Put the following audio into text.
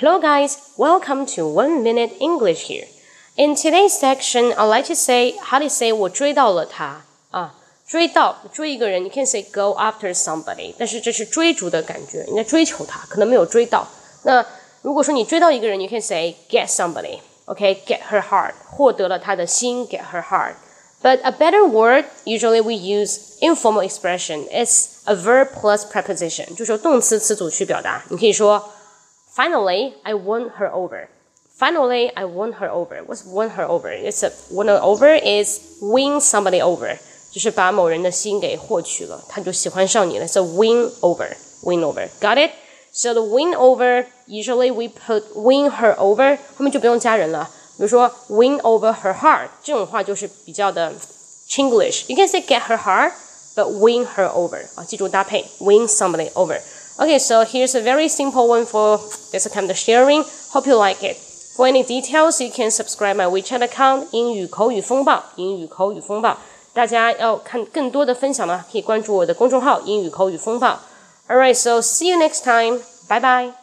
Hello, guys. Welcome to One Minute English here. In today's section, I'd like to say how to say 我追到了他啊，追到追一个人，你可以 say go after somebody，但是这是追逐的感觉，你在追求他，可能没有追到。那如果说你追到一个人，你可以 say get somebody，OK，get her heart，获得了他的心，get her heart。But a better word, usually we use informal expression. It's a verb plus preposition，就是动词词组去表达。你可以说 ，Finally, I won her over. Finally, I won her over. What's won her over? It's a won her over is win somebody over，就是把某人的心给获取了，他就喜欢上你了。So win over, win over. Got it? So the win over usually we put win her over，后面就不用加人了。比如说 win over her heart 这种话就是比较的 Chinglish。You can say get her heart, but win her over 啊，记住搭配 win somebody over. Okay, so here's a very simple one for this kind of sharing. Hope you like it. For any details, you can subscribe my WeChat account 英语口语风暴英语口语风暴。大家要看更多的分享呢，可以关注我的公众号英语口语风暴。Alright, so see you next time. Bye bye.